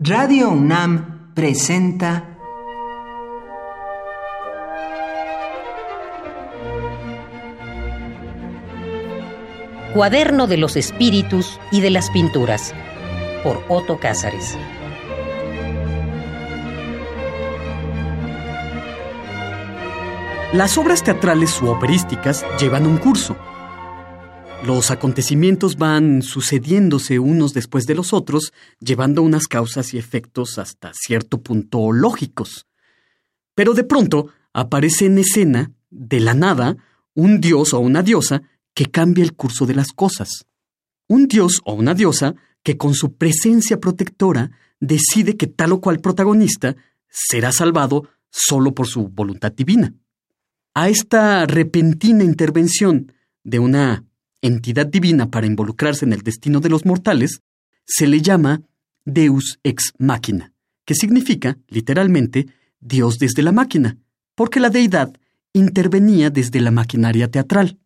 Radio UNAM presenta Cuaderno de los Espíritus y de las Pinturas por Otto Cázares. Las obras teatrales u operísticas llevan un curso. Los acontecimientos van sucediéndose unos después de los otros, llevando unas causas y efectos hasta cierto punto lógicos. Pero de pronto aparece en escena, de la nada, un dios o una diosa que cambia el curso de las cosas. Un dios o una diosa que con su presencia protectora decide que tal o cual protagonista será salvado solo por su voluntad divina. A esta repentina intervención de una entidad divina para involucrarse en el destino de los mortales, se le llama Deus ex machina, que significa, literalmente, Dios desde la máquina, porque la deidad intervenía desde la maquinaria teatral.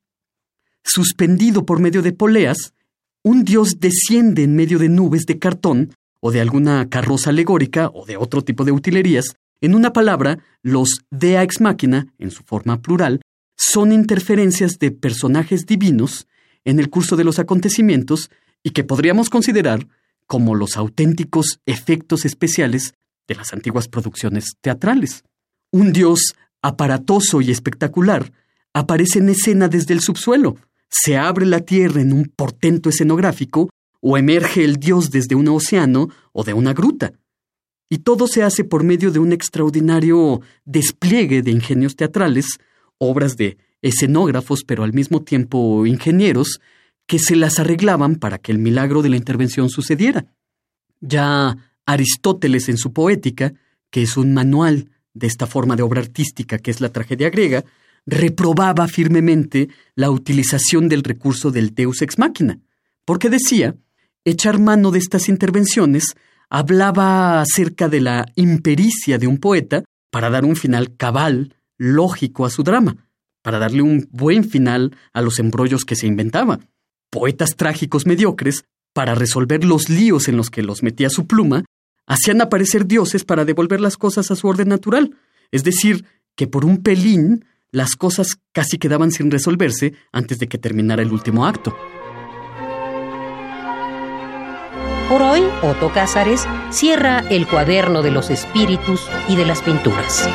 Suspendido por medio de poleas, un dios desciende en medio de nubes de cartón o de alguna carroza alegórica o de otro tipo de utilerías. En una palabra, los dea ex machina, en su forma plural, son interferencias de personajes divinos en el curso de los acontecimientos y que podríamos considerar como los auténticos efectos especiales de las antiguas producciones teatrales. Un dios aparatoso y espectacular aparece en escena desde el subsuelo, se abre la tierra en un portento escenográfico o emerge el dios desde un océano o de una gruta. Y todo se hace por medio de un extraordinario despliegue de ingenios teatrales, obras de escenógrafos, pero al mismo tiempo ingenieros, que se las arreglaban para que el milagro de la intervención sucediera. Ya Aristóteles en su Poética, que es un manual de esta forma de obra artística que es la tragedia griega, reprobaba firmemente la utilización del recurso del deus ex machina, porque decía, echar mano de estas intervenciones hablaba acerca de la impericia de un poeta para dar un final cabal, lógico a su drama, para darle un buen final a los embrollos que se inventaba. Poetas trágicos mediocres, para resolver los líos en los que los metía su pluma, hacían aparecer dioses para devolver las cosas a su orden natural, es decir, que por un pelín las cosas casi quedaban sin resolverse antes de que terminara el último acto. Por hoy, Otto Cázares cierra el cuaderno de los espíritus y de las pinturas.